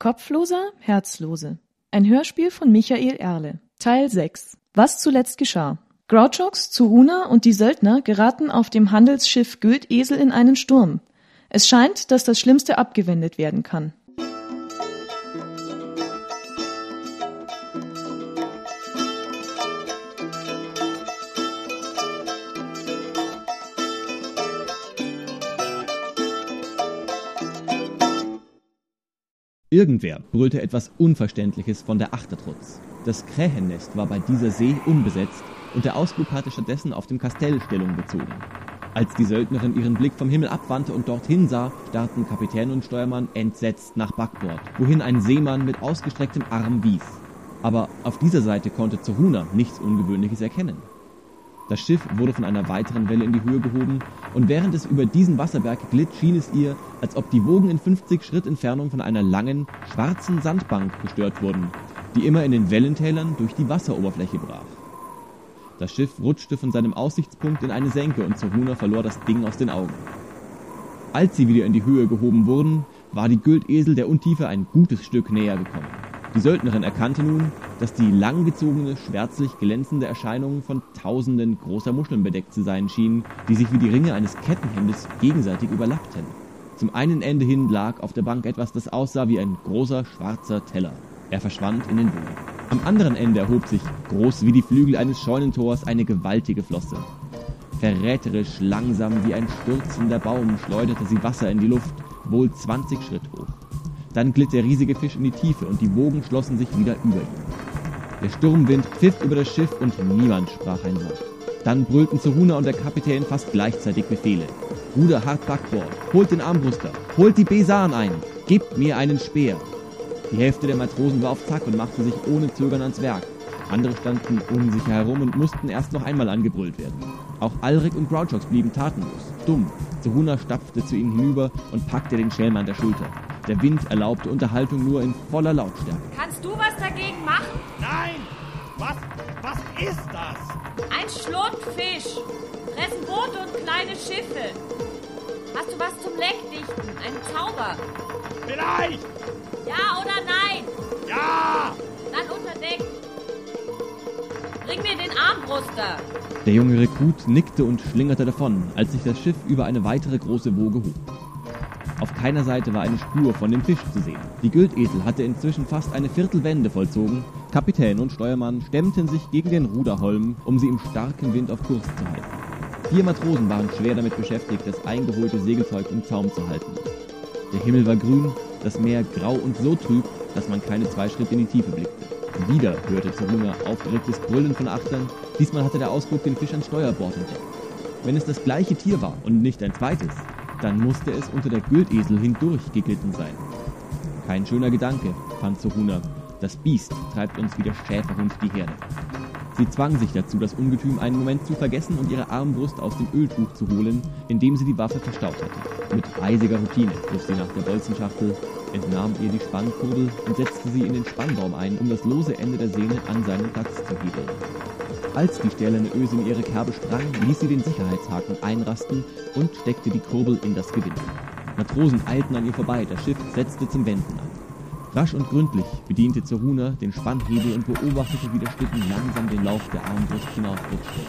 Kopfloser, Herzlose. Ein Hörspiel von Michael Erle. Teil 6. Was zuletzt geschah. Grouchox, Zuruna und die Söldner geraten auf dem Handelsschiff Güldesel in einen Sturm. Es scheint, dass das Schlimmste abgewendet werden kann. Irgendwer brüllte etwas Unverständliches von der Achtertrutz. Das Krähennest war bei dieser See unbesetzt und der Ausflug hatte stattdessen auf dem Kastell Stellung bezogen. Als die Söldnerin ihren Blick vom Himmel abwandte und dorthin sah, starrten Kapitän und Steuermann entsetzt nach Backbord, wohin ein Seemann mit ausgestrecktem Arm wies. Aber auf dieser Seite konnte Zerhuna nichts Ungewöhnliches erkennen. Das Schiff wurde von einer weiteren Welle in die Höhe gehoben, und während es über diesen Wasserberg glitt, schien es ihr, als ob die Wogen in 50 Schritt Entfernung von einer langen, schwarzen Sandbank gestört wurden, die immer in den Wellentälern durch die Wasseroberfläche brach. Das Schiff rutschte von seinem Aussichtspunkt in eine Senke und Zoruna verlor das Ding aus den Augen. Als sie wieder in die Höhe gehoben wurden, war die Güldesel der Untiefe ein gutes Stück näher gekommen. Die Söldnerin erkannte nun, dass die langgezogene, schwärzlich glänzende Erscheinung von tausenden großer Muscheln bedeckt zu sein schien, die sich wie die Ringe eines Kettenhemdes gegenseitig überlappten. Zum einen Ende hin lag auf der Bank etwas, das aussah wie ein großer schwarzer Teller. Er verschwand in den Boden. Am anderen Ende erhob sich, groß wie die Flügel eines Scheunentors, eine gewaltige Flosse. Verräterisch langsam wie ein stürzender Baum schleuderte sie Wasser in die Luft, wohl 20 Schritt hoch. Dann glitt der riesige Fisch in die Tiefe und die Wogen schlossen sich wieder über ihn. Der Sturmwind pfiff über das Schiff und niemand sprach ein Wort. Dann brüllten Zeruna und der Kapitän fast gleichzeitig Befehle. Ruder hart Backbord, holt den Armbruster, holt die Besan ein, gebt mir einen Speer. Die Hälfte der Matrosen war auf Zack und machte sich ohne Zögern ans Werk. Andere standen unsicher herum und mussten erst noch einmal angebrüllt werden. Auch Alrik und Grouchox blieben tatenlos, dumm. Zeruna stapfte zu ihnen hinüber und packte den Schelm an der Schulter. Der Wind erlaubte Unterhaltung nur in voller Lautstärke. Kannst du was dagegen machen? Nein! Was, was ist das? Ein Schlundfisch. Fressen Boote und kleine Schiffe. Hast du was zum Leckdichten? Ein Zauber? Vielleicht! Ja oder nein? Ja! Dann unter Deck. Bring mir den Armbruster. Der junge Rekrut nickte und schlingerte davon, als sich das Schiff über eine weitere große Woge hob. Auf keiner Seite war eine Spur von dem Fisch zu sehen. Die Güldesel hatte inzwischen fast eine Viertelwende vollzogen. Kapitän und Steuermann stemmten sich gegen den Ruderholm, um sie im starken Wind auf Kurs zu halten. Vier Matrosen waren schwer damit beschäftigt, das eingeholte Segelzeug im Zaum zu halten. Der Himmel war grün, das Meer grau und so trüb, dass man keine zwei Schritte in die Tiefe blickte. Wieder hörte Zerhunger aufgeregtes Brüllen von Achtern. Diesmal hatte der Ausguck den Fisch an Steuerbord entdeckt. Wenn es das gleiche Tier war und nicht ein zweites, dann musste es unter der Güldesel hindurch geglitten sein. Kein schöner Gedanke, fand Zoruna. Das Biest treibt uns wie der Schäferhund die Herde. Sie zwang sich dazu, das Ungetüm einen Moment zu vergessen und ihre Armbrust aus dem Öltuch zu holen, in dem sie die Waffe verstaut hatte. Mit eisiger Routine griff sie nach der Bolzenschachtel, entnahm ihr die Spannkurbel und setzte sie in den Spannbaum ein, um das lose Ende der Sehne an seinen Platz zu hebeln. Als die stählerne Öse in ihre Kerbe sprang, ließ sie den Sicherheitshaken einrasten und steckte die Kurbel in das Gewinde. Matrosen eilten an ihr vorbei, das Schiff setzte zum Wenden an. Rasch und gründlich bediente Zeruna den Spannhebel und beobachtete, wie der Schlitten langsam den Lauf der Armbrust hinaufrutschte.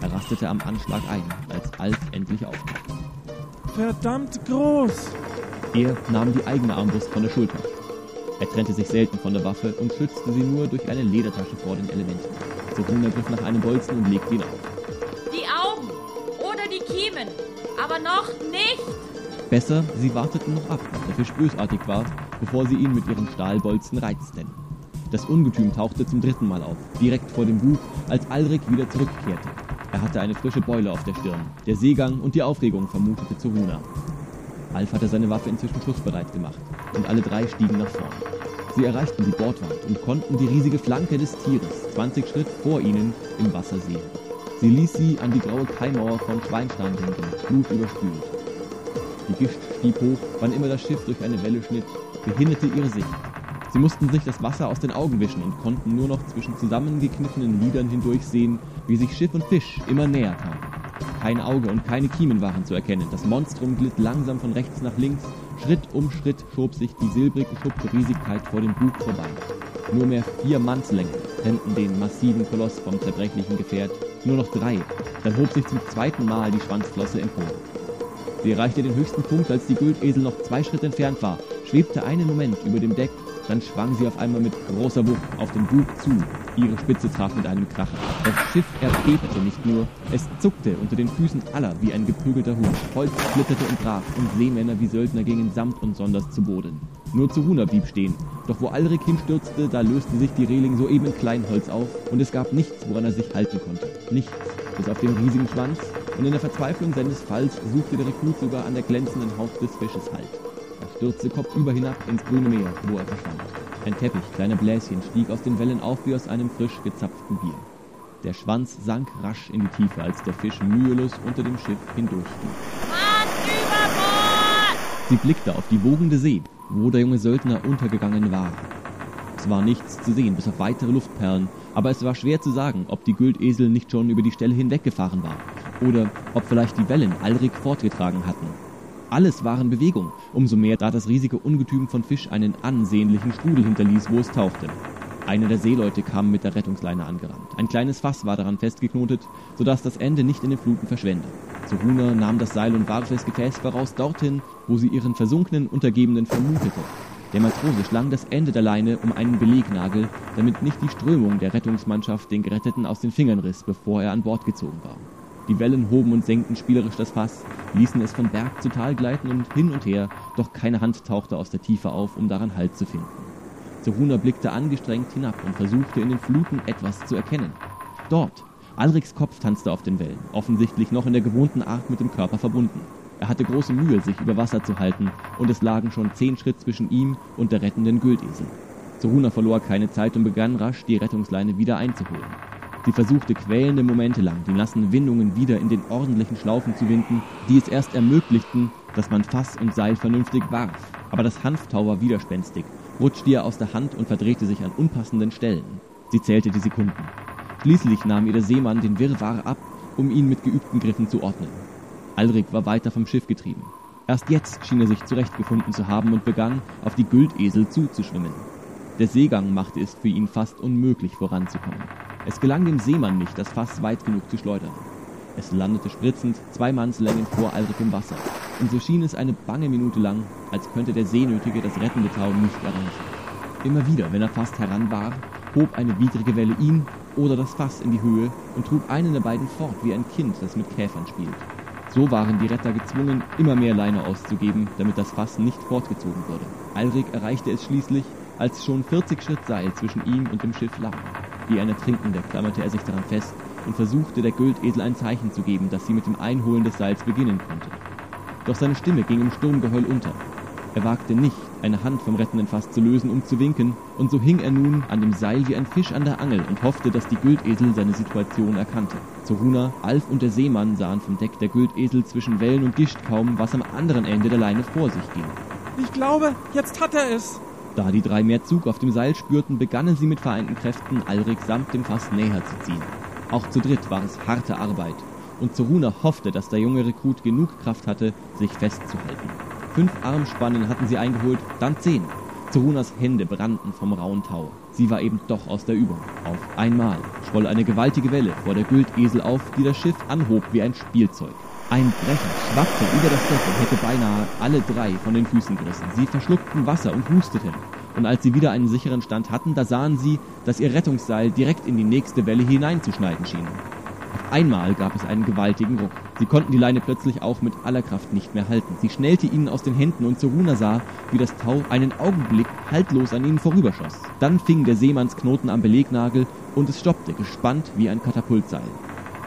Er rastete am Anschlag ein, als Alf endlich auftauchte. Verdammt groß! Er nahm die eigene Armbrust von der Schulter. Er trennte sich selten von der Waffe und schützte sie nur durch eine Ledertasche vor den Elementen. Zeruna griff nach einem Bolzen und legte ihn auf. Die Augen oder die Kiemen, aber noch nicht. Besser, sie warteten noch ab, ob der Fisch bösartig war, bevor sie ihn mit ihren Stahlbolzen reizten. Das Ungetüm tauchte zum dritten Mal auf, direkt vor dem Bug, als Alrik wieder zurückkehrte. Er hatte eine frische Beule auf der Stirn. Der Seegang und die Aufregung vermutete Zeruna. Alf hatte seine Waffe inzwischen schussbereit gemacht und alle drei stiegen nach vorn. Sie erreichten die Bordwand und konnten die riesige Flanke des Tieres 20 Schritt vor ihnen im Wasser sehen. Sie ließ sie an die graue Kaimauer von Schweinstein denken, blutüberspült. Die Gischt stieb hoch, wann immer das Schiff durch eine Welle schnitt, behinderte ihre Sicht. Sie mussten sich das Wasser aus den Augen wischen und konnten nur noch zwischen zusammengekniffenen Lidern hindurch sehen, wie sich Schiff und Fisch immer näher kamen. Kein Auge und keine Kiemen waren zu erkennen. Das Monstrum glitt langsam von rechts nach links, Schritt um Schritt schob sich die silbrig geschuppte Riesigkeit vor dem Bug vorbei. Nur mehr vier Mannslängen trennten den massiven Koloss vom zerbrechlichen Gefährt. Nur noch drei. Dann hob sich zum zweiten Mal die Schwanzflosse empor. Sie erreichte den höchsten Punkt, als die Güldesel noch zwei Schritte entfernt war, schwebte einen Moment über dem Deck, dann schwang sie auf einmal mit großer Wucht auf den Bug zu. Ihre Spitze traf mit einem Kracher. Das Schiff erbebte nicht nur, es zuckte unter den Füßen aller wie ein geprügelter Hut. Holz splitterte und brach und Seemänner wie Söldner gingen samt und sonders zu Boden. Nur Zuruna blieb stehen. Doch wo Alrik hinstürzte, da löste sich die Reling soeben in Kleinholz auf und es gab nichts, woran er sich halten konnte. Nichts, bis auf den riesigen Schwanz und in der Verzweiflung seines Falls suchte der Rekrut sogar an der glänzenden Haut des Fisches Halt. Er stürzte kopfüber hinab ins grüne Meer, wo er verschwand. Ein Teppich kleiner Bläschen stieg aus den Wellen auf wie aus einem frisch gezapften Bier. Der Schwanz sank rasch in die Tiefe, als der Fisch mühelos unter dem Schiff hindurchstieg. Mann, über Bord! Sie blickte auf die wogende See, wo der junge Söldner untergegangen war. Es war nichts zu sehen, bis auf weitere Luftperlen, aber es war schwer zu sagen, ob die Güldesel nicht schon über die Stelle hinweggefahren war oder ob vielleicht die Wellen Alrik fortgetragen hatten. Alles war in Bewegung, umso mehr da das riesige Ungetüm von Fisch einen ansehnlichen Strudel hinterließ, wo es tauchte. Einer der Seeleute kam mit der Rettungsleine angerannt. Ein kleines Fass war daran festgeknotet, sodass das Ende nicht in den Fluten verschwände. Zoruna nahm das Seil und warf das Gefäß voraus dorthin, wo sie ihren versunkenen Untergebenen vermutete. Der Matrose schlang das Ende der Leine um einen Belegnagel, damit nicht die Strömung der Rettungsmannschaft den Geretteten aus den Fingern riss, bevor er an Bord gezogen war. Die Wellen hoben und senkten spielerisch das Fass, ließen es von Berg zu Tal gleiten und hin und her, doch keine Hand tauchte aus der Tiefe auf, um daran Halt zu finden. Zeruna blickte angestrengt hinab und versuchte in den Fluten etwas zu erkennen. Dort! Alriks Kopf tanzte auf den Wellen, offensichtlich noch in der gewohnten Art mit dem Körper verbunden. Er hatte große Mühe, sich über Wasser zu halten, und es lagen schon zehn Schritt zwischen ihm und der rettenden Güldesel. Zeruna verlor keine Zeit und begann rasch, die Rettungsleine wieder einzuholen. Sie versuchte quälende Momente lang, die nassen Windungen wieder in den ordentlichen Schlaufen zu winden, die es erst ermöglichten, dass man Fass und Seil vernünftig warf. Aber das Hanftau war widerspenstig, rutschte ihr aus der Hand und verdrehte sich an unpassenden Stellen. Sie zählte die Sekunden. Schließlich nahm ihr der Seemann den Wirrwarr ab, um ihn mit geübten Griffen zu ordnen. Alrik war weiter vom Schiff getrieben. Erst jetzt schien er sich zurechtgefunden zu haben und begann, auf die Güldesel zuzuschwimmen. Der Seegang machte es für ihn fast unmöglich voranzukommen. Es gelang dem Seemann nicht, das Fass weit genug zu schleudern. Es landete spritzend zwei Mannslängen vor Alrik im Wasser. Und so schien es eine bange Minute lang, als könnte der Seenötige das rettende Tau nicht erreichen. Immer wieder, wenn er fast heran war, hob eine widrige Welle ihn oder das Fass in die Höhe und trug einen der beiden fort wie ein Kind, das mit Käfern spielt. So waren die Retter gezwungen, immer mehr Leine auszugeben, damit das Fass nicht fortgezogen wurde. Alrik erreichte es schließlich, als schon 40 Schritt Seil zwischen ihm und dem Schiff lag. Wie ein Ertrinkender klammerte er sich daran fest und versuchte, der Güldesel ein Zeichen zu geben, dass sie mit dem Einholen des Seils beginnen konnte. Doch seine Stimme ging im Sturmgeheul unter. Er wagte nicht, eine Hand vom rettenden Fass zu lösen, um zu winken, und so hing er nun an dem Seil wie ein Fisch an der Angel und hoffte, dass die Güldesel seine Situation erkannte. Zoruna, Alf und der Seemann sahen vom Deck der Güldesel zwischen Wellen und Gischt kaum, was am anderen Ende der Leine vor sich ging. Ich glaube, jetzt hat er es. Da die drei mehr Zug auf dem Seil spürten, begannen sie mit vereinten Kräften, Alrik samt dem Fass näher zu ziehen. Auch zu dritt war es harte Arbeit, und Zoruna hoffte, dass der junge Rekrut genug Kraft hatte, sich festzuhalten. Fünf Armspannen hatten sie eingeholt, dann zehn. Zorunas Hände brannten vom rauen Tau. Sie war eben doch aus der Übung. Auf einmal schwoll eine gewaltige Welle vor der Güldesel auf, die das Schiff anhob wie ein Spielzeug. Ein Brecher schwappte über das Deck und hätte beinahe alle drei von den Füßen gerissen. Sie verschluckten Wasser und husteten. Und als sie wieder einen sicheren Stand hatten, da sahen sie, dass ihr Rettungsseil direkt in die nächste Welle hineinzuschneiden schien. Einmal gab es einen gewaltigen Ruck. Sie konnten die Leine plötzlich auch mit aller Kraft nicht mehr halten. Sie schnellte ihnen aus den Händen und Zoruna sah, wie das Tau einen Augenblick haltlos an ihnen vorüberschoss. Dann fing der Seemannsknoten am Belegnagel und es stoppte, gespannt wie ein Katapultseil.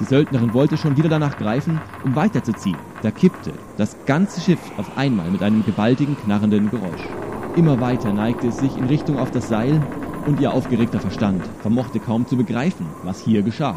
Die Söldnerin wollte schon wieder danach greifen, um weiterzuziehen. Da kippte das ganze Schiff auf einmal mit einem gewaltigen, knarrenden Geräusch. Immer weiter neigte es sich in Richtung auf das Seil und ihr aufgeregter Verstand vermochte kaum zu begreifen, was hier geschah.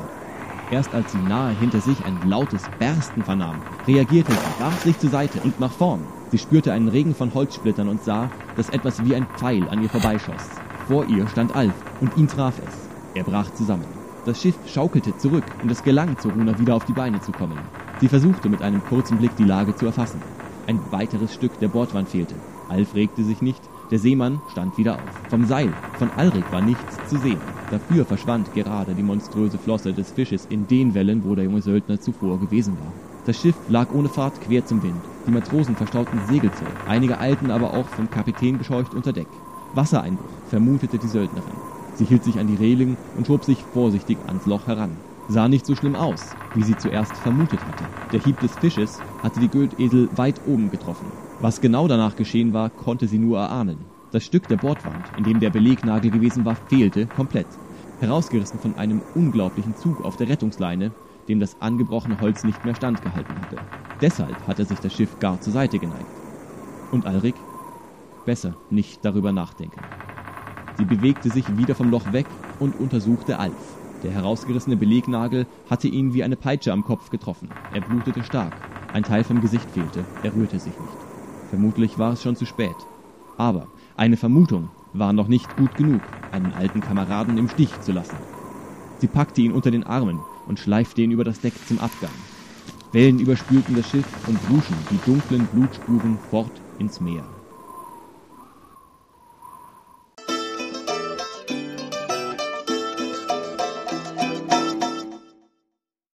Erst als sie nahe hinter sich ein lautes Bersten vernahm, reagierte sie, warf sich zur Seite und nach vorn. Sie spürte einen Regen von Holzsplittern und sah, dass etwas wie ein Pfeil an ihr vorbeischoss. Vor ihr stand Alf und ihn traf es. Er brach zusammen. Das Schiff schaukelte zurück und es gelang Zoruna wieder auf die Beine zu kommen. Sie versuchte mit einem kurzen Blick die Lage zu erfassen. Ein weiteres Stück der Bordwand fehlte. Alf regte sich nicht, der Seemann stand wieder auf. Vom Seil von Alrik war nichts zu sehen. Dafür verschwand gerade die monströse Flosse des Fisches in den Wellen, wo der junge Söldner zuvor gewesen war. Das Schiff lag ohne Fahrt quer zum Wind. Die Matrosen verstauten Segelzeug, einige eilten aber auch vom Kapitän gescheucht unter Deck. Wassereinbruch, vermutete die Söldnerin. Sie hielt sich an die Reling und schob sich vorsichtig ans Loch heran. Sah nicht so schlimm aus, wie sie zuerst vermutet hatte. Der Hieb des Fisches hatte die Gültesel weit oben getroffen. Was genau danach geschehen war, konnte sie nur erahnen. Das Stück der Bordwand, in dem der Belegnagel gewesen war, fehlte komplett. Herausgerissen von einem unglaublichen Zug auf der Rettungsleine, dem das angebrochene Holz nicht mehr standgehalten hatte. Deshalb hatte sich das Schiff gar zur Seite geneigt. Und Alrik? Besser nicht darüber nachdenken. Sie bewegte sich wieder vom Loch weg und untersuchte Alf. Der herausgerissene Belegnagel hatte ihn wie eine Peitsche am Kopf getroffen. Er blutete stark. Ein Teil vom Gesicht fehlte. Er rührte sich nicht. Vermutlich war es schon zu spät. Aber eine Vermutung war noch nicht gut genug, einen alten Kameraden im Stich zu lassen. Sie packte ihn unter den Armen und schleifte ihn über das Deck zum Abgang. Wellen überspülten das Schiff und wuschen die dunklen Blutspuren fort ins Meer.